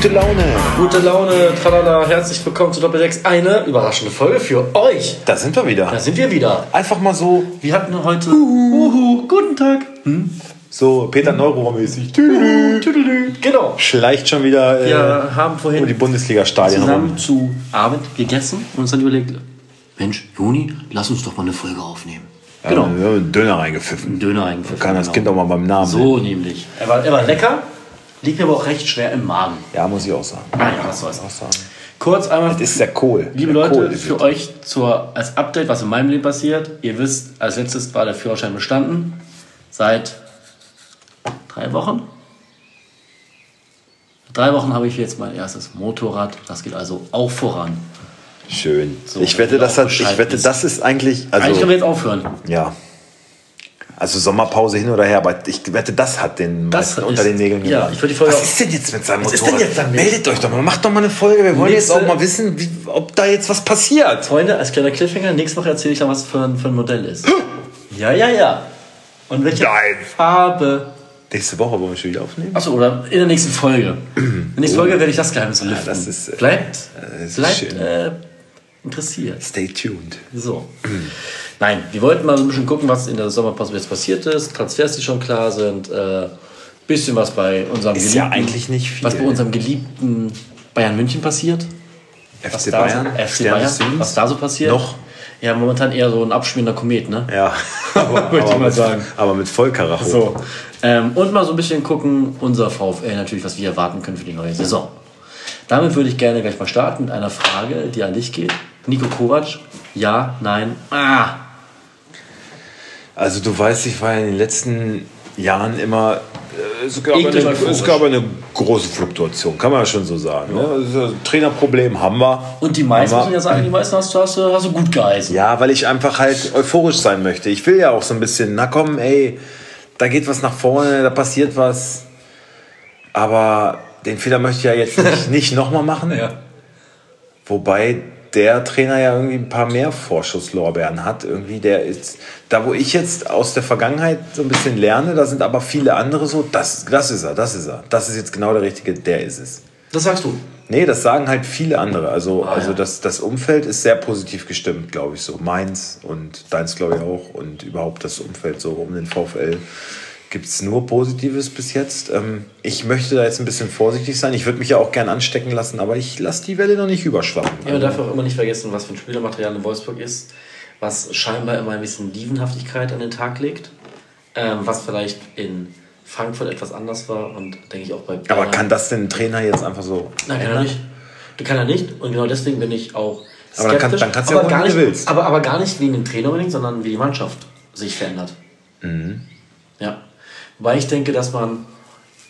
gute Laune. Gute Laune, tralala, herzlich willkommen zu Doppel 6. Eine überraschende Folge für euch. Da sind wir wieder. Da sind wir wieder. Einfach mal so, Wir hatten heute. Uhu, guten Tag. so Peter. Tüdelü. Genau. Schleicht schon wieder äh, Wir haben über vorhin die Bundesliga-Stadien zusammen rum. zu Abend gegessen und uns dann überlegt, Mensch, Juni, lass uns doch mal eine Folge aufnehmen. Genau. Ja, wir haben einen Döner reingepfiffen. Döner eingepfiffen. Kann das genau. Kind auch mal beim Namen. So nämlich. Er war, er war lecker, liegt mir aber auch recht schwer im Magen. Ja, muss ich auch sagen. Naja, was soll's. Auch sagen. Kurz einmal Das ist der Kohl. Liebe der Leute, Kohl, für euch zur, als Update, was in meinem Leben passiert. Ihr wisst, als letztes war der Führerschein bestanden. Seit drei Wochen. Drei Wochen habe ich jetzt mein erstes Motorrad. Das geht also auch voran. Schön. So, ich wette, das hat, ich wette, das ist eigentlich, Eigentlich können wir also jetzt aufhören. ja. Also Sommerpause hin oder her, aber ich wette, das hat den Das meisten unter ist- den Nägeln ja, gemacht. ich würde die Folge Was ist denn jetzt mit seinem Was ist Motorrad? denn jetzt damit? Meldet euch doch mal, macht doch mal eine Folge. Wir wollen jetzt Nächste- auch mal wissen, wie, ob da jetzt was passiert. Freunde, als kleiner Cliffhanger, nächste Woche erzähle ich dann, was für ein, für ein Modell ist. ja, ja, ja. Und welche Nein. Farbe. Nächste Woche wollen wir schon wieder aufnehmen. Achso, oder in der nächsten Folge. In der nächsten Folge werde ich das Geheimnis lüften. das ist, äh, bleibt das ist bleibt schön. äh, interessiert. Stay tuned. So. Nein, wir wollten mal so ein bisschen gucken, was in der Sommerpause jetzt passiert ist. Transfers, die schon klar sind. Äh, bisschen was bei unserem Ist ja eigentlich nicht viel. Was bei unserem geliebten Bayern München passiert. FC Bayern, so, FC Stern Bayern, was da so passiert. Noch? Ja, momentan eher so ein abschmierender Komet, ne? Ja, aber, Würde ich mal mit, sagen. aber mit Vollkaracho. So. Ähm, und mal so ein bisschen gucken, unser VfL natürlich, was wir erwarten können für die neue Saison. Damit würde ich gerne gleich mal starten mit einer Frage, die an dich geht. Nico Kovac, ja, nein, ah. Also du weißt, ich war ja in den letzten Jahren immer. äh, Es gab, eine, es gab eine große Fluktuation, kann man ja schon so sagen. Ne? Also, Trainerproblem haben wir. Und die meisten, muss ja sagen, die meisten hast du, hast du, hast du gut geheißen. Ja, weil ich einfach halt euphorisch sein möchte. Ich will ja auch so ein bisschen, na komm, ey, da geht was nach vorne, da passiert was. Aber den Fehler möchte ich ja jetzt nicht, nicht nochmal machen. Wobei der Trainer ja irgendwie ein paar mehr Vorschusslorbeeren hat. Irgendwie, der ist, da wo ich jetzt aus der Vergangenheit so ein bisschen lerne, da sind aber viele andere so, das, das ist er, das ist er. Das ist jetzt genau der Richtige, der ist es. Das sagst du. Nee, das sagen halt viele andere. Also, Ah, also ja. das, das Umfeld ist sehr positiv gestimmt, glaube ich so. Meins und deins, glaube ich, auch. Und überhaupt das Umfeld so um den VfL gibt es nur Positives bis jetzt. Ähm, ich möchte da jetzt ein bisschen vorsichtig sein. Ich würde mich ja auch gern anstecken lassen, aber ich lasse die Welle noch nicht überschwappen. Ja, man darf auch immer nicht vergessen, was für ein Spielermaterial in Wolfsburg ist, was scheinbar immer ein bisschen Dievenhaftigkeit an den Tag legt, ähm, was vielleicht in Frankfurt etwas anders war und denke ich auch bei Bayern. aber kann das denn ein Trainer jetzt einfach so Nein, kann er nicht. Du kann er nicht und genau deswegen bin ich auch Aber dann kann- skeptisch. dann kannst du ja machen, gar wie nicht, du willst. Aber, aber gar nicht wegen dem Trainer unbedingt, sondern wie die Mannschaft sich verändert. Mhm. Ja. Wobei ich denke, dass man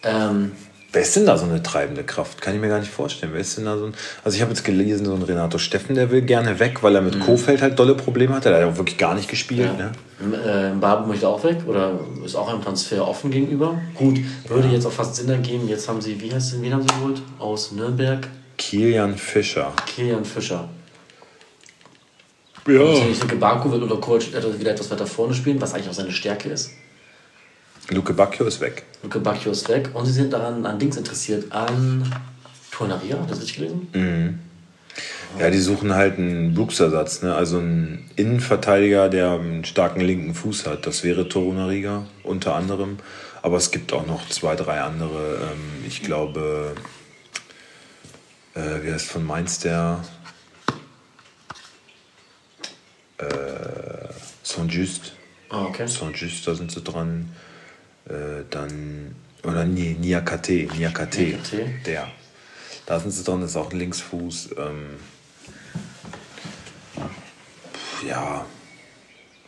ähm, Wer ist denn da so eine treibende Kraft? Kann ich mir gar nicht vorstellen. Wer ist denn da so ein. Also ich habe jetzt gelesen, so ein Renato Steffen, der will gerne weg, weil er mit Kofeld halt dolle Probleme hatte. Der hat ja auch wirklich gar nicht gespielt. Mhm. Ja. Ne? Äh, Babu möchte auch weg oder ist auch einem Transfer offen gegenüber. Gut, würde jetzt auch fast Sinn ergeben. Jetzt haben sie, wie heißt sie, wen haben sie geholt? Aus Nürnberg? Kilian Fischer. Kilian Fischer. Ja. Ich denke, Baku wird oder Coach wieder etwas weiter vorne spielen, was eigentlich auch seine Stärke ist. Luke Bacchio ist weg. Luke Bacchio ist weg und sie sind daran an Dings interessiert, an Tornaria, hat das richtig gelesen? Ja, die suchen halt einen Brooks-Ersatz, ne? also einen Innenverteidiger, der einen starken linken Fuß hat. Das wäre Torunariga unter anderem. Aber es gibt auch noch zwei, drei andere. Ähm, ich glaube, äh, wie heißt von Mainz der? Äh, Saint-Just. Ah, okay. Saint-Just, da sind sie dran. Äh, dann, oder nee, Niakate, Niakate, Niakate. der. Da sind sie dran, das ist auch ein Linksfuß. Ähm, ja,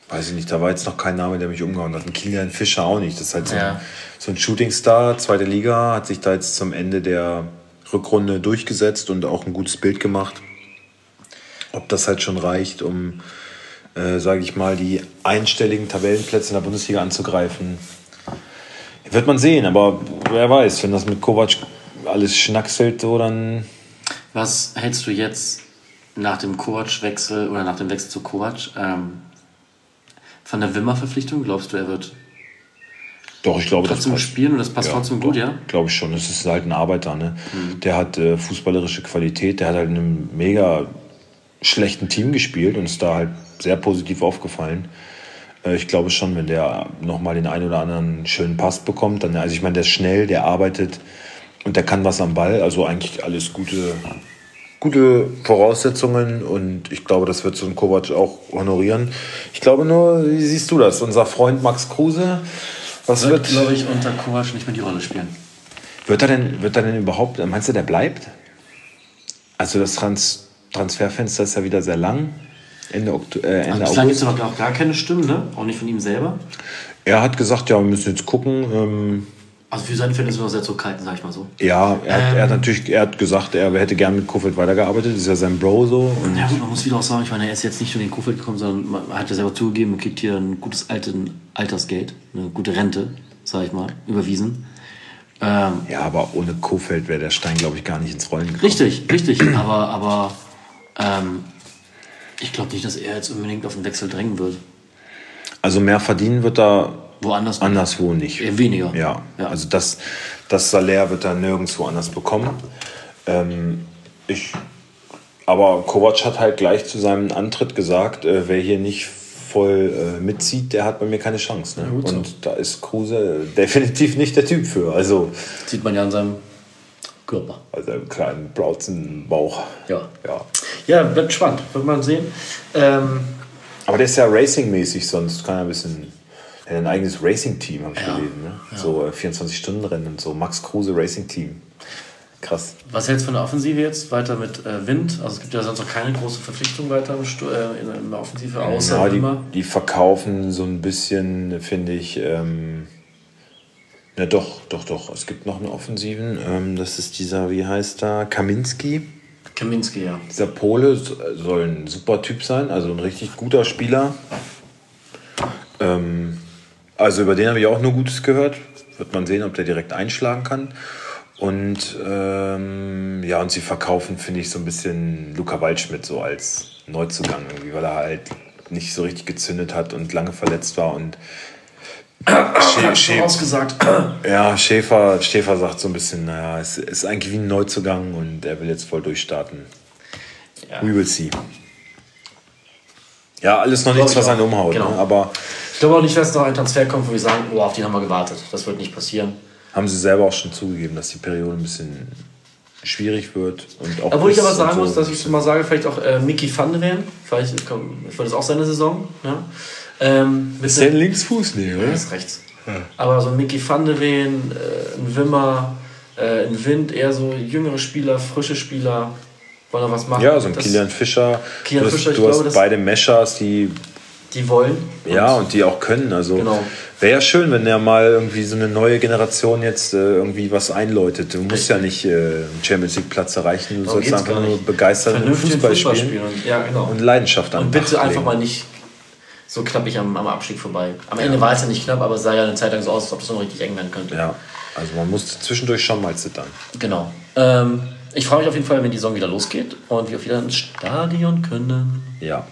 weiß ich nicht, da war jetzt noch kein Name, der mich umgehauen hat. Ein Kilian Fischer auch nicht. Das ist halt so, Ja. ein, so ein Shootingstar, zweite Liga, hat sich da jetzt zum Ende der Rückrunde durchgesetzt und auch ein gutes Bild gemacht. Ob das halt schon reicht, um, äh, sage ich mal, die einstelligen Tabellenplätze in der Bundesliga anzugreifen, wird man sehen. Aber wer weiß, wenn das mit Kovac alles schnackselt, so dann Was hältst du jetzt nach dem Kovac-Wechsel oder nach dem Wechsel zu Kovac ähm, von der Wimmer-Verpflichtung? Glaubst du, er wird Doch, ich glaube, trotzdem das spielen und das passt ja, trotzdem gut, ja? Glaube ich schon. Das ist halt ein Arbeiter, ne? Mhm. Der hat äh, fußballerische Qualität, der hat halt in einem mega schlechten Team gespielt und ist da halt sehr positiv aufgefallen. Äh, ich glaube schon, wenn der nochmal den einen oder anderen schönen Pass bekommt, dann, also ich meine, der ist schnell, der arbeitet und der kann was am Ball, also eigentlich alles gute, gute Voraussetzungen und ich glaube, das wird so ein Kovac auch honorieren. Ich glaube nur, wie siehst du das? Unser Freund Max Kruse, was Wird, wird, glaube ich, unter Kovac nicht mehr die Rolle spielen. wird er denn, wird er denn überhaupt, meinst du, der bleibt? Also das Trans Transferfenster ist ja wieder sehr lang. Ende, Oktober, äh, Ende Bislang gibt es noch gar, keine Stimmen, ne? Auch nicht von ihm selber. Er hat gesagt, ja, wir müssen jetzt gucken. Ähm, Also für seine Fälle ist er noch sehr zurückhaltend, sag ich mal so. ja, er hat, er hat Ähm. natürlich, er hat gesagt, er hätte gern mit Kofeld weitergearbeitet. Das ist ja sein Bro so. Und Ja gut, man muss wieder auch sagen, ich meine, er ist jetzt nicht nur in den Kofeld gekommen, sondern man hat ja selber zugegeben, man kriegt hier ein gutes alten Altersgeld, eine gute Rente, sag ich mal, überwiesen. Ähm, ja, aber ohne Kofeld wäre der Stein, glaube ich, gar nicht ins Rollen gekommen. richtig, richtig, aber, aber ähm, ich glaube nicht, dass er jetzt unbedingt auf den Wechsel drängen wird. Also mehr verdienen wird er Woanders anderswo nicht. Eher weniger. Ja, Ja. also das, das Salär wird er nirgendwo anders bekommen. Ähm, ich, aber Kovac hat halt gleich zu seinem Antritt gesagt, äh, wer hier nicht voll äh, mitzieht, der hat bei mir keine Chance. Ne? gut so. Und da ist Kruse definitiv nicht der Typ für. Also, Sieht man ja an seinem Körper. also einen kleinen Brauzenbauch. Ja. ja. Ja, bleibt spannend, wird man sehen. Ähm, Aber der ist ja racingmäßig, sonst kann er ein bisschen. Er hat ein eigenes Racing-Team, habe ich Ja. gelesen. Ne? So äh, 24-Stunden-Rennen und so. Max Kruse Racing-Team. Krass. Was hältst du von der Offensive jetzt? Weiter mit äh, Wind? Also es gibt ja sonst noch keine große Verpflichtung weiter im Stu äh, in, in der Offensive, außer Ja, die, immer. die verkaufen so ein bisschen, finde ich. Ähm, na doch, doch, doch. Es gibt noch einen Offensiven. Ähm, das ist dieser, wie heißt er? Kaminski. Kaminski, ja. Dieser Pole so- soll ein super Typ sein, also ein richtig guter Spieler. Ähm, also über den habe ich auch nur Gutes gehört. Wird man sehen, ob der direkt einschlagen kann. Und ähm, ja, und sie verkaufen, finde ich, so ein bisschen Luca Waldschmidt so als Neuzugang irgendwie, weil er halt nicht so richtig gezündet hat und lange verletzt war. Und Schä- Schä- Ausgesagt. ja, Schäfer, Schäfer sagt so ein bisschen, naja, es ist eigentlich wie ein Neuzugang und er will jetzt voll durchstarten. Ja. We will see. Ja, alles noch nichts, ich was einen umhaut. Genau. Ne? Aber Ich glaube auch nicht, dass noch ein Transfer kommt, wo wir sagen, oh, auf den haben wir gewartet. Das wird nicht passieren. haben sie selber auch schon zugegeben, dass die Periode ein bisschen schwierig wird. Und auch Obwohl ich aber sagen und muss, dass ich mal sage, vielleicht auch äh, Mickey van der Ven, vielleicht wird das auch seine Saison. Ne? Ähm, mit Ist der ein Linksfuß? Nee, Ja, oder? ist rechts. Aber so ein Mickey van der Ven, äh, ein Wimmer, äh, ein Wind, eher so jüngere Spieler, frische Spieler, wollen da was machen. Ja, so ein Das- Kilian Fischer. Kilian du hast, Fischer, du hast glaube, das- beide Meschers, die Die wollen. ja und die auch können. Also Genau. wäre ja schön, wenn der mal irgendwie so eine neue Generation jetzt äh, irgendwie was einläutet. Du musst ja nicht äh, einen Champions League Platz erreichen, du Darum sollst einfach nur Vernünftigen Fußball, Fußball spielen, spielen. Und, ja, genau. und Leidenschaft an Und bitte Tag einfach legen. mal nicht so knappig am, am Abstieg vorbei. Am Ende war es ja nicht knapp, aber es sah ja eine Zeit lang so aus, als ob es noch richtig eng werden könnte. Ja, also man muss zwischendurch schon mal zittern. Genau. Ähm, ich freue mich auf jeden Fall, wenn die Saison wieder losgeht und wir auch wieder ins Stadion können. Ja.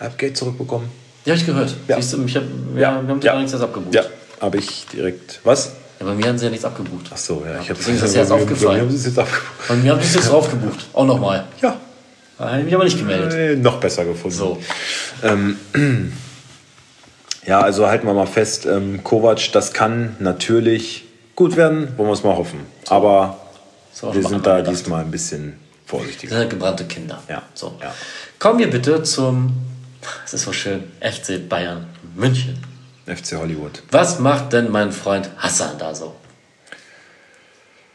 Hab Geld zurückbekommen. Ja, hab ich gehört. Ja. Siehst du, ich hab, ja, Ja. wir haben Ja. ja. nichts erst abgebucht. Ja, habe ich direkt. Was? Ja, bei mir haben sie ja nichts abgebucht. Ach so, ja. Ich hab, Deswegen ist das jetzt aufgefallen. bei mir haben sie es jetzt abgebucht. Bei mir haben sie es jetzt drauf gebucht. Auch nochmal. Ja. Da habe ich mich aber nicht gemeldet. Äh, noch besser gefunden. So. Ja, also halten wir mal fest, ähm, Kovac, das kann natürlich gut werden, wollen wir es mal hoffen. Aber wir sind da gedacht. diesmal ein bisschen Das vorsichtiger. sind halt gebrannte Kinder. Ja. So. Ja. Kommen wir bitte zum, es ist so schön, FC Bayern München. FC Hollywood. Was macht denn mein Freund Hassan da so?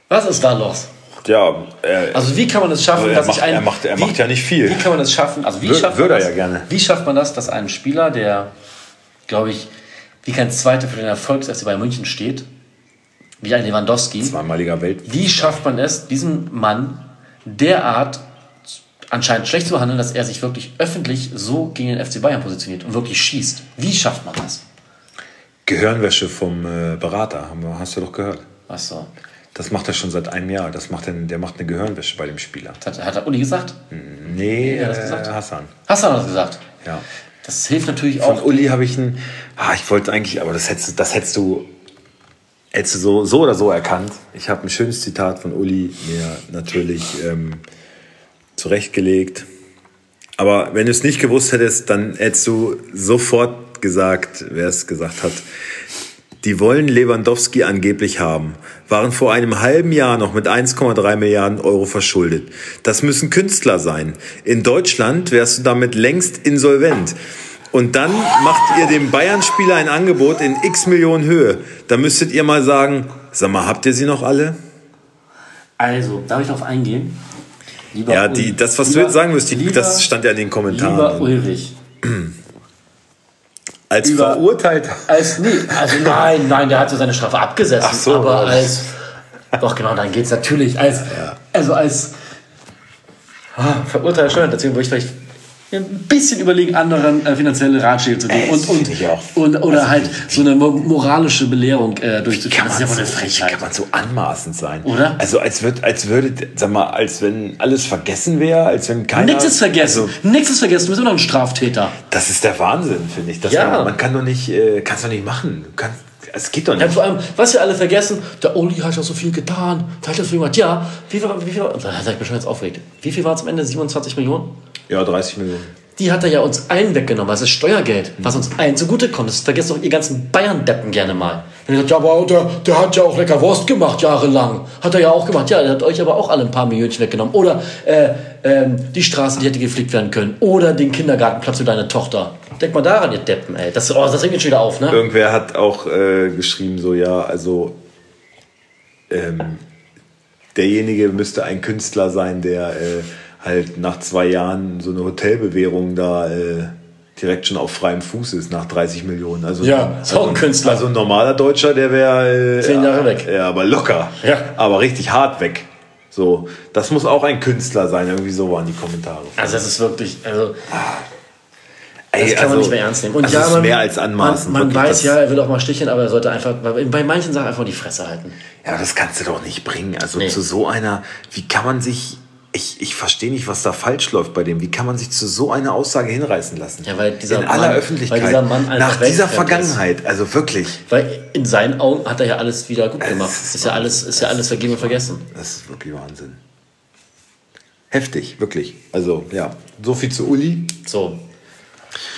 Was ist da los? Ja, er, Also wie kann man es schaffen, Er dass macht- sich ein... er macht- er wie, macht ja nicht viel. Wie kann man es schaffen, also wie Wür- schafft würde man das, ja gerne. Wie schafft man das, dass ein Spieler, der, glaube ich, wie kein Zweiter für den Erfolg des FC Bayern München steht, wie ein Lewandowski, zweimaliger Welt. wie schafft man es, diesen Mann derart anscheinend schlecht zu behandeln, dass er sich wirklich öffentlich so gegen den FC Bayern positioniert und wirklich schießt? Wie schafft man das? Gehirnwäsche vom äh, Berater, hast du doch gehört. Was so? Das macht er schon seit einem Jahr. Das macht er, der macht eine Gehirnwäsche bei dem Spieler. Hat, hat er Uli gesagt? Nee, Wer hat äh, gesagt? Hassan. Hassan hat das gesagt. Ja. Das hilft natürlich Von auch. Uli habe ich ein. Ah, ich wollte eigentlich, aber das hättest, du- das hättest du, hättest du so, so oder so erkannt. Ich habe ein schönes Zitat von Uli mir natürlich ähm, zurechtgelegt. Aber wenn du es nicht gewusst hättest, dann hättest du sofort gesagt, wer es gesagt hat. Die wollen Lewandowski angeblich haben, waren vor einem halben Jahr noch mit 1,3 Milliarden Euro verschuldet. Das müssen Künstler sein. In Deutschland wärst du damit längst insolvent. Und dann macht ihr dem Bayern-Spieler ein Angebot in x Millionen Höhe. Da müsstet ihr mal sagen, sag mal, habt ihr sie noch alle? Also, darf ich darauf eingehen? Lieber Ja, die, das, was du lieber- jetzt sagen wirst, die, lieber- das stand ja in den Lieber Kommentaren. Ulrich. Als über- verurteilt. Als, nee, also nein, nein, der hat ja seine Strafe abgesessen. Ach so, aber ja. als. Doch, genau, dann geht es natürlich. Als, Also als. Ah, verurteilt schon, deswegen würde ich vielleicht ein bisschen überlegen, anderen äh, finanzielle Ratschläge zu geben. Und, und, finde ich auch. und, oder Also, halt so eine mo- moralische Belehrung äh, Kann durchzuführen. man, Das ist ja so, eine wie Frechheit. kann man so anmaßend sein? Oder? Also als, würd, als würde, sag mal, als wenn alles vergessen wäre, als wenn keiner... Nichts ist vergessen. Also, Nichts ist vergessen. Du bist immer noch ein Straftäter. das ist der Wahnsinn, finde ich. Das Ja. man, man kann doch nicht, äh, kannst doch nicht machen. Du kannst, es geht doch Ja, nicht. vor allem, was wir alle vergessen, der Uli hat ja so viel getan. Der hat ja so viel gemacht. Ja, wie viel, wie viel, da ich mich schon jetzt aufgeregt. Wie viel war es am Ende? 27 Millionen? Ja, 30 Millionen. Die hat er ja uns allen weggenommen. Das ist Steuergeld, was uns allen zugutekommt. Das vergesst doch ihr ganzen Bayern-Deppen gerne mal. Wenn ihr sagt, ja, aber der, der hat ja auch lecker Wurst gemacht, jahrelang. Hat er ja auch gemacht. Ja, der hat euch aber auch alle ein paar Millionchen weggenommen. Oder äh, ähm, die Straße, die hätte gepflegt werden können. Oder den Kindergartenplatz für deine Tochter. Denkt mal daran, ihr Deppen, ey. Das, oh, das regt mich schon wieder auf, ne? Irgendwer hat auch äh, geschrieben, so ja, also ähm, derjenige müsste ein Künstler sein, der äh, halt nach zwei Jahren so eine Hotelbewährung da äh, direkt schon auf freiem Fuß ist, nach 30 Millionen. Also, Ja, ist auch ein Künstler. Also ein normaler Deutscher, der wäre... Äh, Zehn Jahre weg. Ja, aber locker. Ja. Aber richtig hart weg. So, das muss auch ein Künstler sein, irgendwie so waren die Kommentare. Also das ist wirklich, also Ey, das kann man also, nicht mehr ernst nehmen. Und das ja, ist man, mehr als anmaßen. Man, man wirklich. weiß ja, er will auch mal sticheln, aber er sollte einfach bei bei manchen Sachen einfach die Fresse halten. Ja, aber das kannst du doch nicht bringen. Also Nee. zu so einer, wie kann man sich, ich, ich verstehe nicht, was da falsch läuft bei dem. Wie kann man sich zu so einer Aussage hinreißen lassen? Ja, weil dieser In aller Mann- Öffentlichkeit. weil dieser Mann nach dieser Vergangenheit, also wirklich. Weil in seinen Augen hat er ja alles wieder gut gemacht. ist Ist ja alles, ist ja alles vergeben und vergessen. Das ist wirklich Wahnsinn. Heftig, wirklich. Also, ja, so viel zu Uli. So.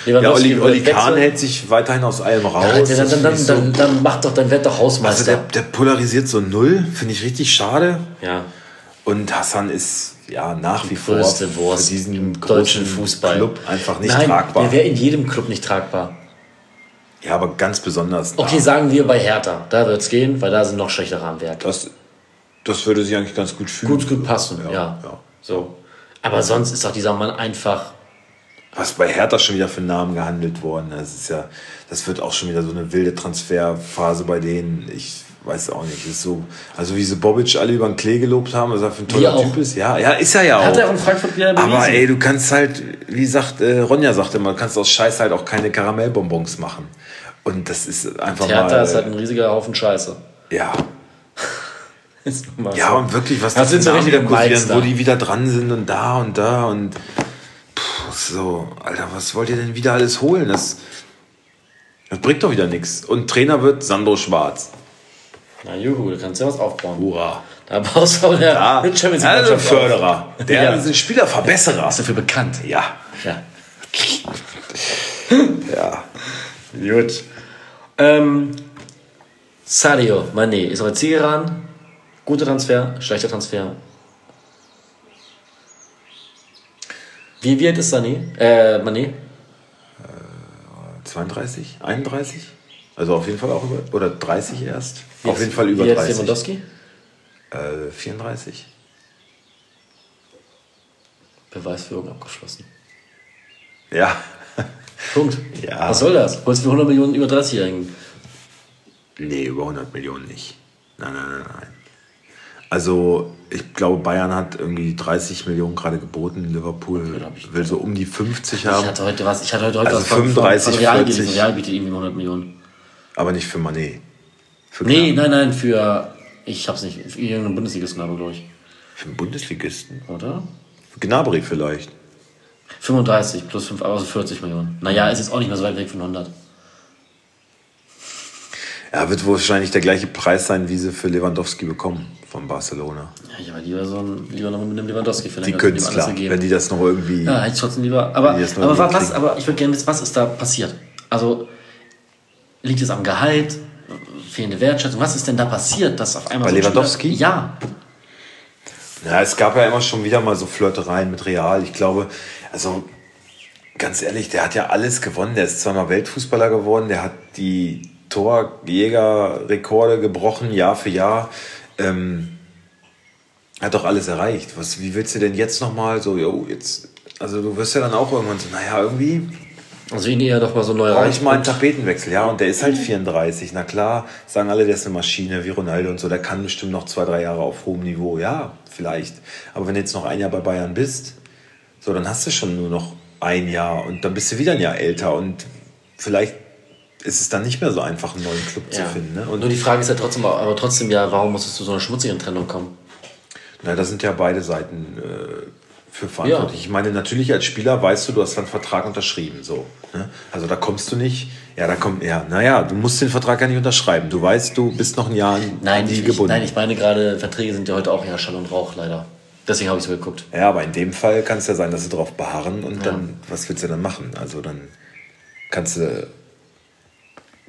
Ja, Lewandowski wird Oli Kahn hält sich weiterhin aus allem raus. Ja, dann, Das dann, dann, so- dann, dann macht doch, dann werd doch also Hausmeister. der, der polarisiert so null, finde ich richtig schade. ja. Und Hassan ist ja nach wie vor für diesen deutschen Fußball. Club einfach nicht Nein, tragbar. Der wäre in jedem Club nicht tragbar. Ja, aber ganz besonders. Okay, da. sagen wir bei Hertha. Da wird es gehen, weil da sind noch schlechtere Rahmenwerke. Das, das würde sich eigentlich ganz gut fühlen. Gut, gut passen, ja. Ja, ja. So. Aber sonst ist doch dieser Mann einfach. Was bei Hertha schon wieder für Namen gehandelt worden. Das ist ja, das wird auch schon wieder so eine wilde Transferphase bei denen. Ich weiß auch nicht. Das ist so, also wie sie Bobic alle über den Klee gelobt haben, was er für ein toller. Typ ist. Ja, ja, ist er ja auch. Hat er auch in Frankfurt wieder bewiesen. aber ey, du kannst halt, wie sagt äh, Ronja sagte immer, du kannst aus Scheiß halt auch keine Karamellbonbons machen. Und das ist einfach Hertha mal. ist halt ein riesiger Haufen Scheiße. ja, Ja, so. und wirklich, was Das da sind so richtige kursieren, wo die wieder dran sind und da und da und puh, so, Alter, was wollt ihr denn wieder alles holen? Das, das bringt doch wieder nichts. Und Trainer wird Sandro Schwarz. Na juhu, du kannst ja was aufbauen. Hurra. Da baust du auch der Ja, Champions League also auf. Förderer. Der Ja. ist ein Spielerverbesserer. Ist dafür bekannt. Ja. Ja. Ja. Gut. Ähm, Sadio Mané ist aber Zielgeraden. Guter Transfer, schlechter Transfer. Wie wird ist Sané? Äh, Mané? 32, 31? Also auf jeden Fall auch über, oder 30 erst. Wie auf jetzt- jeden Fall über wie jetzt 30. Lewandowski? Äh, 34. Beweisführung abgeschlossen. Ja. Punkt. Ja. Was soll das? Holst du für 100 Millionen über 30-Jährigen? Nee, über 100 Millionen nicht. Nein, nein, nein, nein. Also, ich glaube, Bayern hat irgendwie 30 Millionen gerade geboten. Liverpool ich- will so um die 50 Ich haben, hatte heute was, ich hatte heute, heute Also was von, 35, von Real 40. gelesen. Real bietet irgendwie 100 Millionen. Aber nicht für Mané. Für, Nee, nein, nein, für, ich hab's nicht, für irgendeinen Bundesligisten, aber glaube ich. für einen Bundesligisten. Oder? Für Gnabry vielleicht. 35 plus 5, also 40 Millionen. Naja, es ist auch nicht mehr so weit weg von 100. Ja, wird wahrscheinlich der gleiche Preis sein, wie sie für Lewandowski bekommen von Barcelona. Ja, ich aber lieber so ein, lieber noch mit einem Lewandowski verlängert. Die können es klar, wenn die das noch irgendwie. Ja, hätte ich trotzdem lieber. Aber, aber was, aber ich würde gerne wissen, was ist da passiert? Also, liegt es am Gehalt? Fehlende Wertschätzung? Was ist denn da passiert, dass auf einmal. Bei so Lewandowski? Spieler, ja. Ja, es gab ja immer schon wieder mal so Flirtereien mit Real. Ich glaube, also ganz ehrlich, der hat ja alles gewonnen. Der ist zweimal Weltfußballer geworden, der hat die Torjägerrekorde gebrochen, Jahr für Jahr. Ähm, hat doch alles erreicht. Was, wie willst du denn jetzt nochmal so, jo, jetzt, also du wirst ja dann auch irgendwann so, naja, irgendwie. Also ihn eher doch mal so neu rein. Ich mal einen Tapetenwechsel, ja, und der ist halt 34. Na klar, sagen alle, der ist eine Maschine wie Ronaldo und so, der kann bestimmt noch zwei, drei Jahre auf hohem Niveau, ja, vielleicht. Aber wenn du jetzt noch ein Jahr bei Bayern bist, so, dann hast du schon nur noch ein Jahr und dann bist du wieder ein Jahr älter und vielleicht ist es dann nicht mehr so einfach, einen neuen Club ja. zu finden. Ne? Und Nur die Frage ist ja trotzdem, aber trotzdem ja, warum muss es zu so einer schmutzigen Trennung kommen? Na, da sind ja beide Seiten äh, für verantwortlich. Ja. Ich meine, natürlich als Spieler weißt du, du hast einen Vertrag unterschrieben. So, ne? Also da kommst du nicht. Ja, da kommt, ja, naja, du musst den Vertrag ja nicht unterschreiben. Du weißt, du bist noch ein Jahr nein, nie ich, gebunden. Nein, ich meine gerade, Verträge sind ja heute auch ja Schall und Rauch, leider. Deswegen habe ich so geguckt. Ja, aber in dem Fall kann es ja sein, dass sie darauf beharren und ja. dann, was willst du dann machen? Also dann kannst du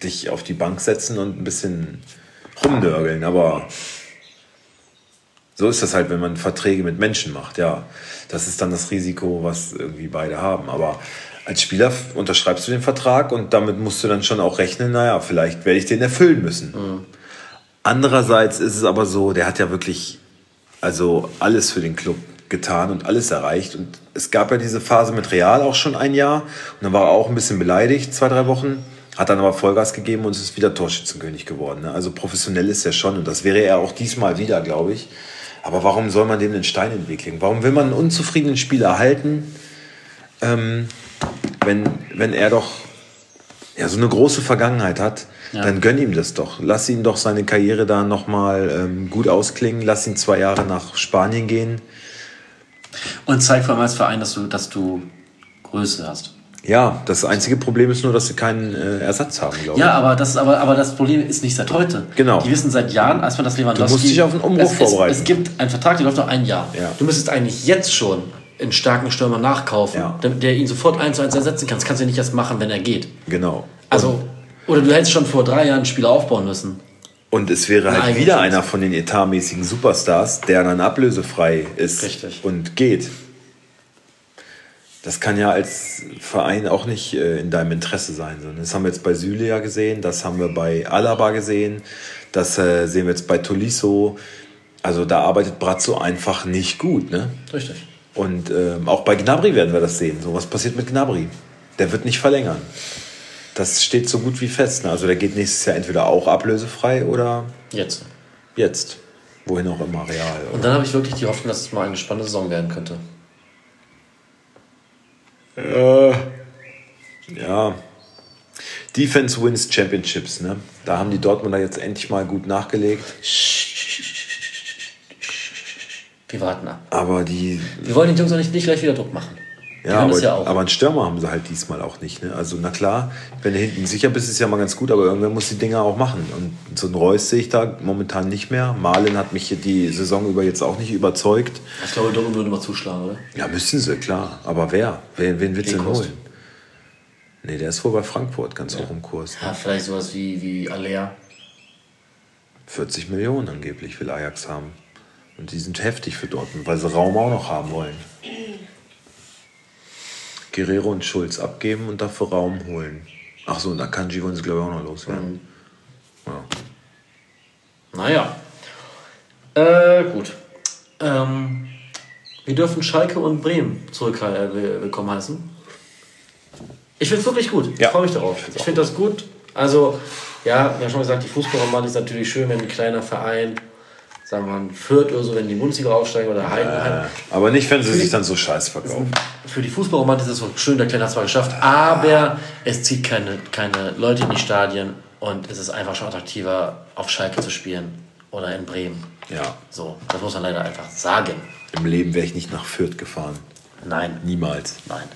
dich auf die Bank setzen und ein bisschen rumnörgeln, aber so ist das halt, wenn man Verträge mit Menschen macht. Ja, das ist dann das Risiko, was irgendwie beide haben. Aber als Spieler unterschreibst du den Vertrag und damit musst du dann schon auch rechnen, naja, vielleicht werde ich den erfüllen müssen. Mhm. Andererseits ist es aber so, der hat ja wirklich also alles für den Club getan und alles erreicht. Und es gab ja diese Phase mit Real auch schon ein Jahr. Und dann war er auch ein bisschen beleidigt, zwei, drei Wochen. Hat dann aber Vollgas gegeben und ist wieder Torschützenkönig geworden. Ne? Also professionell ist er schon und das wäre er auch diesmal wieder, glaube ich. Aber warum soll man dem den Stein entwickeln? Warum will man einen unzufriedenen Spieler halten, ähm, wenn, wenn er doch ja, so eine große Vergangenheit hat? Ja. Dann gönn ihm das doch. Lass ihn doch seine Karriere da nochmal ähm, gut ausklingen. Lass ihn zwei Jahre nach Spanien gehen. Und zeig vor allem als Verein, dass du, dass du Größe hast. Ja, das einzige Problem ist nur, dass sie keinen äh, Ersatz haben, glaube ich. Ja, aber das, aber, aber das Problem ist nicht seit heute. Genau. Die wissen seit Jahren, als man das Lewandowski... Du musst dich auf einen Umbruch es, vorbereiten. Es, es, gibt einen Vertrag, der läuft noch ein Jahr. Ja. Du müsstest eigentlich jetzt schon einen starken Stürmer nachkaufen, ja. der, der, ihn sofort eins zu eins ersetzen kann. Das kannst du ja nicht erst machen, wenn er geht. Genau. Also, oder du hättest schon vor drei Jahren einen Spieler aufbauen müssen. Und es wäre halt wieder einer von den etatmäßigen Superstars, der dann ablösefrei ist Richtig. und geht. Das kann ja als Verein auch nicht äh, in deinem Interesse sein. Das haben wir jetzt bei Süle ja gesehen, das haben wir bei Alaba gesehen, das äh, sehen wir jetzt bei Tolisso. Also da arbeitet Brazzo einfach nicht gut. Ne? Richtig. Und ähm, auch bei Gnabry werden wir das sehen. So was passiert mit Gnabry. Der wird nicht verlängern. Das steht so gut wie fest. Ne? Also der geht nächstes Jahr entweder auch ablösefrei oder jetzt. Jetzt. Wohin auch immer, real. Oder? Und dann habe ich wirklich die Hoffnung, dass es mal eine spannende Saison werden könnte. Äh, ja. Defense wins Championships, ne? Da haben die Dortmunder jetzt endlich mal gut nachgelegt. Wir warten ab. Aber die. Wir wollen den Jungs auch nicht, nicht gleich wieder Druck machen. Ja, aber, ja aber einen Stürmer haben sie halt diesmal auch nicht. Ne? Also, na klar, wenn du hinten sicher bist, ist ja mal ganz gut, aber irgendwer muss die Dinger auch machen. Und so ein Reus sehe ich da momentan nicht mehr. Marlin hat mich die Saison über jetzt auch nicht überzeugt. Ich glaube, Dortmund würde mal zuschlagen, oder? Ja, müssen sie, klar. Aber wer? Wen, wen willst du denn holen? Nee, der ist wohl bei Frankfurt ganz ja. hoch im Kurs. Ne? Ja, vielleicht sowas wie, wie Alea. 40 Millionen angeblich will Ajax haben. Und die sind heftig für Dortmund, weil sie Raum auch noch haben wollen. Guerrero und Schulz abgeben und dafür Raum holen. Ach so, und Akanji wollen sie, glaube ich, auch noch loswerden. Mhm. Ja. Naja. Äh, gut. Ähm, wir dürfen Schalke und Bremen zurück äh, willkommen heißen. Ich finde es wirklich gut. Ja. Ich freue mich darauf. Ich finde das gut. Also, ja, wir haben schon gesagt, die Fußballromantik ist natürlich schön, wenn ein kleiner Verein sagen wir mal, Fürth oder so, wenn die Bundesliga aufsteigen oder Heidenheim. Aber nicht, wenn sie sich dann so scheiß verkaufen. Für die Fußballromantik ist es so schön, der Kleine hat es zwar geschafft, aber es zieht keine, keine Leute in die Stadien und es ist einfach schon attraktiver, auf Schalke zu spielen oder in Bremen. Ja. So, das muss man leider einfach sagen. Im Leben wäre ich nicht nach Fürth gefahren. Nein. Niemals. Nein.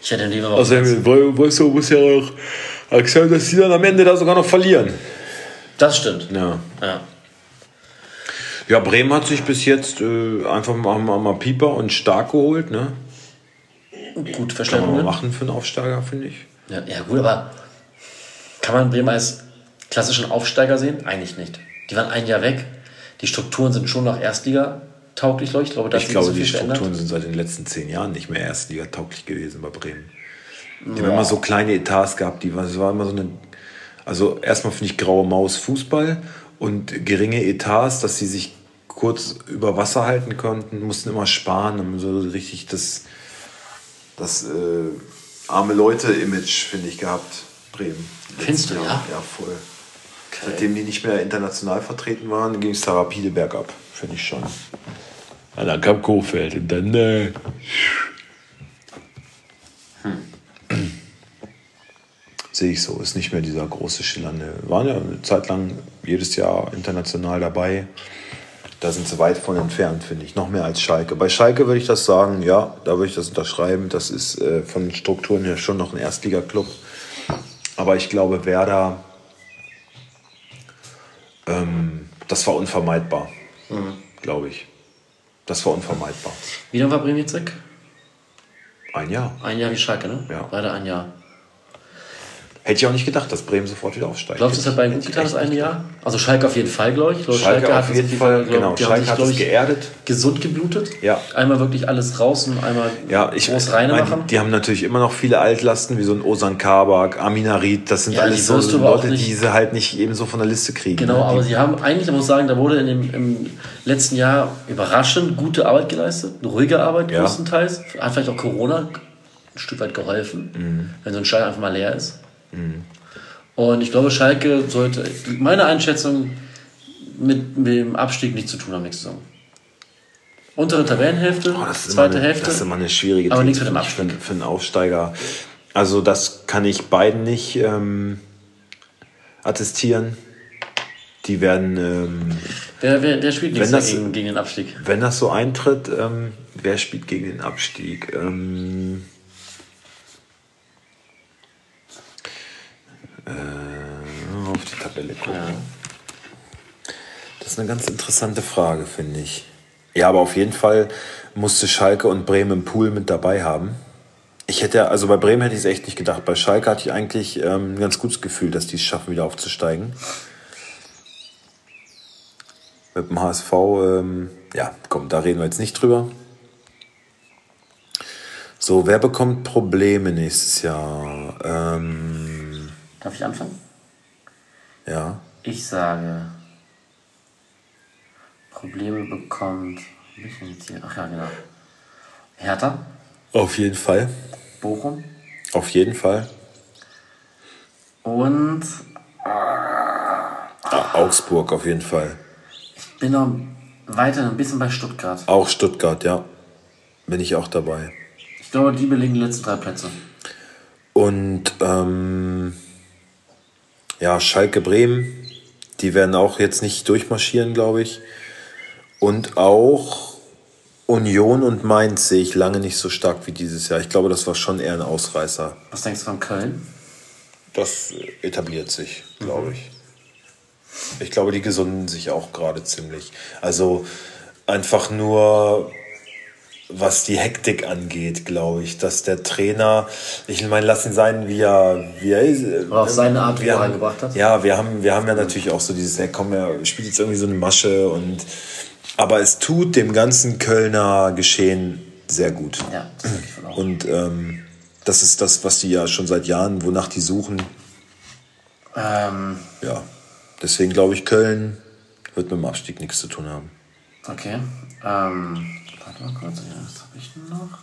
Ich hätte lieber Außerdem, du, muss ja auch Axel, dass die dann am Ende da sogar noch verlieren. Das stimmt. Ja. Ja. Ja, Bremen hat sich bis jetzt äh, einfach mal, mal, mal Pieper und Stark geholt, ne? Gut Kann man verstanden. machen für einen Aufsteiger, finde ich. Ja, ja, gut, aber kann man Bremen als klassischen Aufsteiger sehen? Eigentlich nicht. Die waren ein Jahr weg. Die Strukturen sind schon noch Erstliga tauglich, glaube ich. Glaube, da Ich glaube, so die viel verändert. Strukturen sind seit den letzten zehn Jahren nicht mehr Erstliga tauglich gewesen bei Bremen. Die haben immer so kleine Etats gehabt, die war, es war immer so eine, also erstmal finde ich graue Maus Fußball und geringe Etats, dass sie sich kurz über Wasser halten konnten, mussten immer sparen, haben so richtig das, das äh, arme Leute-Image, finde ich, gehabt, Bremen. Findest du, ja? Ja, voll. Seitdem die nicht mehr international vertreten waren, ging es da rapide bergab, finde ich schon. Ja, dann kam Kofeld und dann. Äh, Sehe ich so, ist nicht mehr dieser große schillernde. Waren ja eine Zeit lang jedes Jahr international dabei. Da sind sie weit von entfernt, finde ich. Noch mehr als Schalke. Bei Schalke würde ich das sagen, ja, da würde ich das unterschreiben. Das ist äh, von den Strukturen her schon noch ein Erstligaklub. Aber ich glaube, Werder, ähm, das war unvermeidbar, glaube ich. Das war unvermeidbar. Wie lange war Bremen jetzt weg? Ein Jahr. Ein Jahr wie Schalke, ne? Ja. Leider ein Jahr. Hätte ich auch nicht gedacht, dass Bremen sofort wieder aufsteigt. Glaubst du, es hat Bayern gut getan, das eine Jahr? Also Schalke auf jeden Fall, glaube ich. Ich glaube, Schalke auf jeden Fall, glaub, genau. Schalke sich, hat glaub es geerdet. gesund geblutet. Ja. Einmal wirklich alles raus und einmal Ja, ich groß meine, machen. die, die haben natürlich immer noch viele Altlasten, wie so ein Osan Kabak, Aminarit, das sind Ja, alles so Leute, nicht- die sie halt nicht eben so von der Liste kriegen. Genau, ne? aber sie haben eigentlich, ich muss sagen, da wurde in dem, im letzten Jahr überraschend gute Arbeit geleistet, eine ruhige Arbeit Ja. größtenteils. Hat vielleicht auch Corona ein Stück weit geholfen, Mhm. wenn so ein Stall einfach mal leer ist. Und ich glaube, Schalke sollte, meine Einschätzung, mit, mit dem Abstieg nichts zu tun haben nächste Saison. Untere Tabellenhälfte, Oh, zweite eine, Hälfte. Das ist immer eine schwierige aber nichts mit dem für, für, für einen Aufsteiger. Also das kann ich beiden nicht ähm, attestieren. Die werden, ähm, Wer, wer, der spielt nichts das- gegen, gegen den Abstieg. wenn das so eintritt, ähm, wer spielt gegen den Abstieg? Ähm, äh, auf die Tabelle gucken. Das ist eine ganz interessante Frage, finde ich. Ja, aber auf jeden Fall musste Schalke und Bremen im Pool mit dabei haben. Ich hätte, also bei Bremen hätte ich es echt nicht gedacht. Bei Schalke hatte ich eigentlich ähm, ein ganz gutes Gefühl, dass die es schaffen, wieder aufzusteigen. Mit dem HSV, ähm, ja, komm, da reden wir jetzt nicht drüber. So, wer bekommt Probleme nächstes Jahr? Ähm, Darf ich anfangen? ja, Ich sage, Probleme bekommt. Ach ja, genau. Hertha, auf jeden Fall. Bochum Auf jeden Fall. und Ah, Augsburg auf jeden Fall. ich bin noch weiter ein bisschen bei Stuttgart. Auch Stuttgart, ja. Bin ich auch dabei. Ich glaube, die belegen die letzten drei Plätze. Und ähm, ja, Schalke Bremen, die werden auch jetzt nicht durchmarschieren, glaube ich. Und auch Union und Mainz sehe ich lange nicht so stark wie dieses Jahr. Ich glaube, das war schon eher ein Ausreißer. Was denkst du von Köln? Das etabliert sich, glaube ich. Ich glaube, die gesunden sich auch gerade ziemlich. Also einfach nur, was die Hektik angeht, glaube ich, dass der Trainer, ich meine, lass ihn sein, wie er, wie er ist. Oder auf seine Art, wie er reingebracht hat? Ja, wir haben, wir haben ja natürlich auch so dieses, ja, komm, er spielt jetzt irgendwie so eine Masche und aber es tut dem ganzen Kölner Geschehen sehr gut. Ja, das ich von auch. Und ähm, das ist das, was die ja schon seit Jahren, wonach die suchen. Ähm, Ja, deswegen glaube ich, Köln wird mit dem Abstieg nichts zu tun haben. okay. Ähm, mal kurz. Ja, was habe ich denn noch?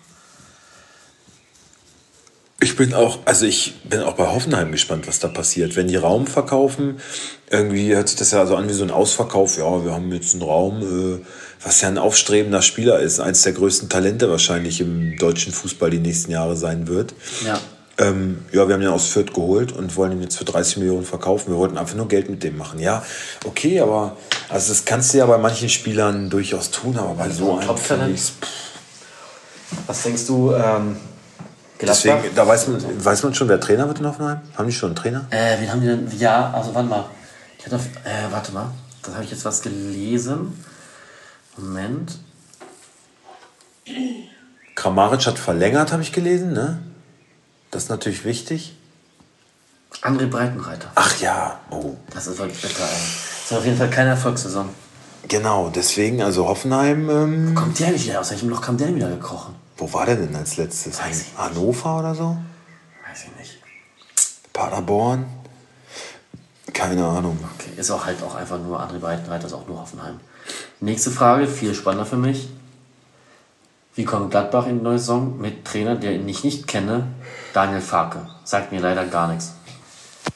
Ich bin auch, also ich bin auch bei Hoffenheim gespannt, was da passiert. Wenn die Raum verkaufen, irgendwie hört sich das ja so an wie so ein Ausverkauf. Ja, wir haben jetzt einen Raum, äh, was ja ein aufstrebender Spieler ist. Eins der größten Talente wahrscheinlich im deutschen Fußball die nächsten Jahre sein wird. Ja. Ähm, ja, wir haben den aus Fürth geholt und wollen ihn jetzt für 30 Millionen verkaufen. Wir wollten einfach nur Geld mit dem machen. Ja, okay, aber also das kannst du ja bei manchen Spielern durchaus tun, aber bei so einem Top-Talent? Was denkst du, ähm, Deswegen, da weiß man, weiß man schon, wer Trainer wird in Hoffenheim? Haben die schon einen Trainer? Äh, wen haben die denn? Ja, also warte mal. Ich hatte auf, äh, warte mal. Da habe ich jetzt was gelesen. Moment. Kramaric hat verlängert, habe ich gelesen, ne? Das ist natürlich wichtig. André Breitenreiter. Ach ja, oh. Das ist wirklich bitter, ey. Das ist auf jeden Fall keine Erfolgssaison. Genau, deswegen, also Hoffenheim. Ähm, Wo kommt der nicht wieder? Aus welchem Loch kam der wieder gekrochen? Wo war der denn als letztes? Weiß ich Hannover oder so? Weiß ich nicht. Paderborn? Keine Ahnung. Okay, ist auch halt auch einfach nur André Breitenreiter, ist auch nur Hoffenheim. Nächste Frage, viel spannender für mich. Wie kommt Gladbach in die neue Saison mit Trainer, den ich nicht kenne, Daniel Farke? Sagt mir leider gar nichts.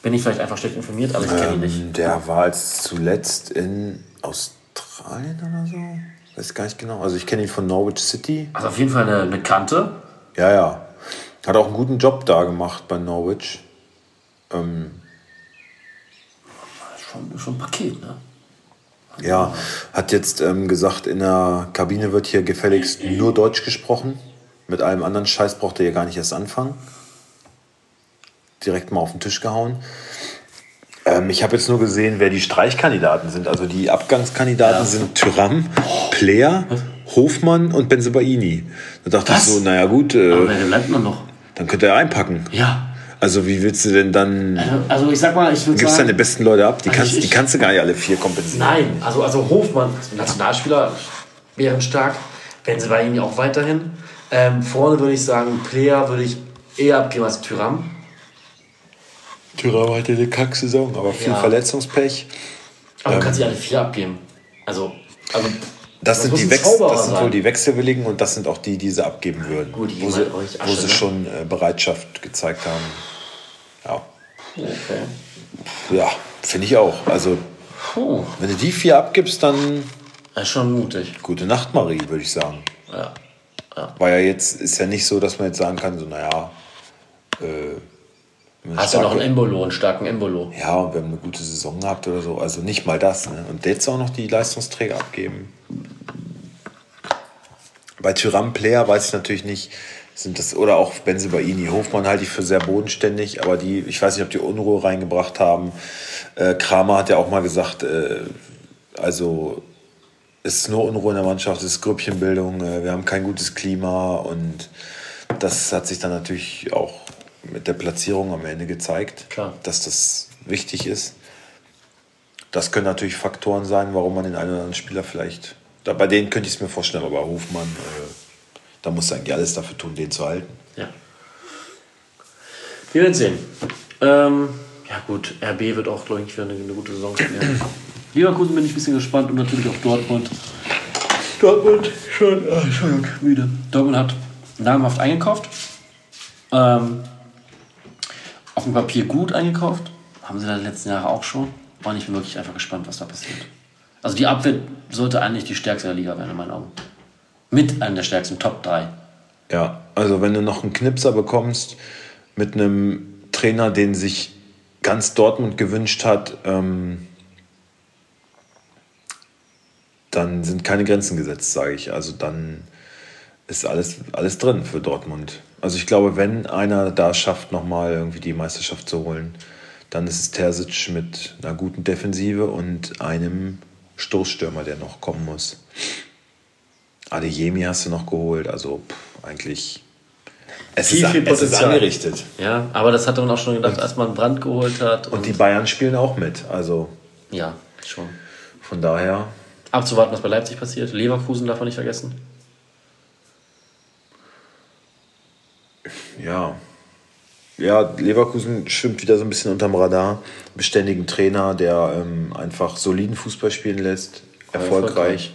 Bin ich vielleicht einfach schlecht informiert, aber ich kenne ihn nicht. Ähm, der war jetzt zuletzt in Australien oder so? Weiß gar nicht genau. Also ich kenne ihn von Norwich City. Also auf jeden Fall eine, eine Kante. Ja, ja. Hat auch einen guten Job da gemacht bei Norwich. Ähm, Schon, schon ein Paket, ne? Ja, hat jetzt ähm, gesagt, in der Kabine wird hier gefälligst nur Deutsch gesprochen. Mit allem anderen Scheiß braucht er hier gar nicht erst anfangen. Direkt mal auf den Tisch gehauen. Ähm, ich habe jetzt nur gesehen, wer die Streichkandidaten sind. Also die Abgangskandidaten Ja. sind Tyram, Player, Hofmann und Benzebaini. Da dachte Was? ich so, naja gut, äh, Aber wer bleibt noch noch? dann könnte er einpacken. Ja. Also wie willst du denn dann... Also ich sag mal, ich würde Gibst sagen... deine besten Leute ab? Die Also kannst, ich- die kannst du gar nicht alle vier kompensieren. Nein, also, also Hofmann, Nationalspieler, wären stark. Benzebaini auch weiterhin. Ähm, vorne würde ich sagen, Player würde ich eher abgeben als Tyram. Tyram hatte eine Kacksaison, aber viel Ja. Verletzungspech. Aber du kannst sie alle vier abgeben. Also, also Das, sind, muss die das sind wohl die Wechselwilligen und das sind auch die, die sie abgeben würden. Gut, die wo sie, halt wo sie ne? schon äh, Bereitschaft gezeigt haben. Ja, Okay. ja finde ich auch. Also, Puh, wenn du die vier abgibst, dann das ist schon mutig. gute Nacht, Marie, würde ich sagen. Ja. ja. War ja jetzt, ist ja nicht so, dass man jetzt sagen kann, so, naja, äh, Hast du noch einen Embolo, einen starken Embolo? Ja, und wir haben eine gute Saison gehabt oder so. Also nicht mal das. Ne? Und jetzt auch noch die Leistungsträger abgeben. Bei Tyram Player weiß ich natürlich nicht, sind das, oder auch Benzebaini. Hofmann halte ich für sehr bodenständig, aber die, ich weiß nicht, ob die Unruhe reingebracht haben. Äh, Kramer hat ja auch mal gesagt, äh, also es ist nur Unruhe in der Mannschaft, es ist Grüppchenbildung, äh, wir haben kein gutes Klima und das hat sich dann natürlich auch mit der Platzierung am Ende gezeigt, Klar. dass das wichtig ist. Das können natürlich Faktoren sein, warum man den einen oder anderen Spieler vielleicht. Da, bei denen könnte ich es mir vorstellen, aber bei Hofmann, äh, da muss eigentlich alles dafür tun, den zu halten. Ja. Wir werden sehen. Ähm, ja gut, RB wird auch, glaube ich, wieder eine, eine gute Saison spielen. Leverkusen bin ich ein bisschen gespannt und natürlich auch Dortmund. Dortmund schon, äh, Entschuldigung, müde. Dortmund hat namhaft eingekauft. Ähm, auf dem Papier gut eingekauft. Haben sie da die letzten Jahre auch schon. Und ich bin wirklich einfach gespannt, was da passiert. Also die Abwehr sollte eigentlich die stärkste der Liga werden, in meinen Augen. Mit einer der stärksten, Top 3. Ja, also wenn du noch einen Knipser bekommst mit einem Trainer, den sich ganz Dortmund gewünscht hat, ähm, dann sind keine Grenzen gesetzt, sage ich. Also dann ist alles, alles drin für Dortmund. Also ich glaube, wenn einer da schafft, nochmal irgendwie die Meisterschaft zu holen, dann ist es Terzic mit einer guten Defensive und einem Stoßstürmer, der noch kommen muss. Adeyemi hast du noch geholt, also pff, eigentlich. Es, Viel, ist, viel es ist Potenzial. angerichtet. Ja, aber das hat man auch schon gedacht, als man Brand geholt hat. Und die Bayern spielen auch mit. Also ja, schon. von daher, Abzuwarten, was bei Leipzig passiert. Leverkusen darf man nicht vergessen. ja. Ja, Leverkusen schwimmt wieder so ein bisschen unterm Radar. Beständigen Trainer, der ähm, einfach soliden Fußball spielen lässt. Erfolgreich.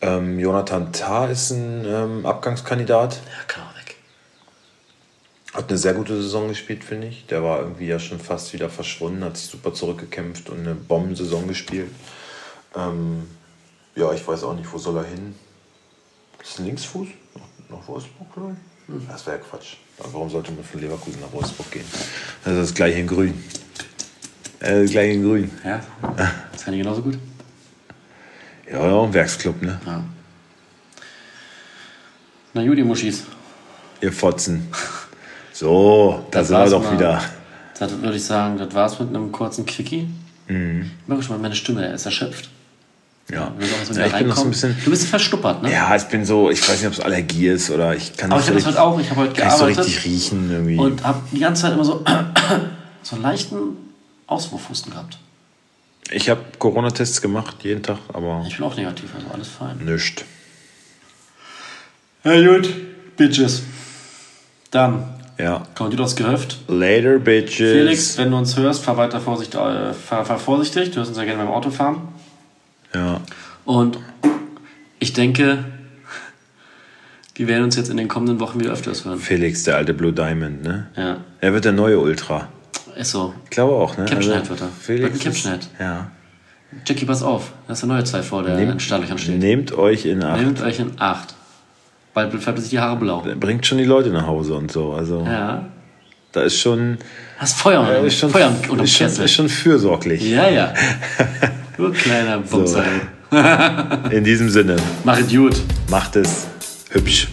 Ähm, Jonathan Tah ist ein ähm, Abgangskandidat. Ja, kann auch weg. Hat eine sehr gute Saison gespielt, finde ich. Der war irgendwie ja schon fast wieder verschwunden, hat sich super zurückgekämpft und eine Bombensaison gespielt. Ähm, ja, ich weiß auch nicht, wo soll er hin? Ist das ein Linksfuß? Nach, nach Wolfsburg, glaube ich? Hm. Das wäre Quatsch. Aber warum sollte man von Leverkusen nach Wolfsburg gehen? Das ist das gleiche in Grün. Äh, das gleiche in Grün. Ja, das kann ich genauso gut. Ja, ja, Werksclub, ne? Ja. Na gut, ihr Muschis. Ihr Fotzen. So, da Das sind wir war's doch mal. wieder. Das würde ich sagen, das war's mit einem kurzen Quickie. Mhm. Ich merke schon mal, meine Stimme ist erschöpft. Ja. Ja wieder ich bin noch so ein bisschen. Du bist verstuppert, ne? Ja, ich bin so, ich weiß nicht, ob es Allergie ist oder ich kann Aber nicht ich habe das heute auch. Ich habe heute kann nicht so gearbeitet richtig riechen irgendwie. und habe die ganze Zeit immer so, so einen leichten Auswurfhusten gehabt. Ich habe Corona-Tests gemacht, jeden Tag, aber Ich bin auch negativ, also alles fein. nichts. Ja gut, Bitches. Dann Ja. kommt ihr aufs Gehöft. Later, bitches. Felix, wenn du uns hörst, fahr weiter vorsichtig, äh, fahr, fahr vorsichtig. Du hörst uns ja gerne beim Autofahren. Ja. Und ich denke, wir werden uns jetzt in den kommenden Wochen wieder öfters hören. Felix, der alte Blue Diamond, ne? Ja, Er wird der neue Ultra. Ist so. Ich glaube auch, ne? Captionhead wird er. Felix. Ist- Ja. Jackie, pass auf. Das ist eine neue Zeit vor, der in Startlöchern steht. Nehmt euch in Acht. Nehmt euch in Acht. Bald färbt sich die Haare blau. Bringt schon die Leute nach Hause und so. Also Ja. da ist schon, Hast Feuer, äh, ist schon, Feuer unterm ist schon, ist schon fürsorglich. Ja, ja. Du kleiner Bumser. In diesem Sinne, Mach es gut. macht es hübsch.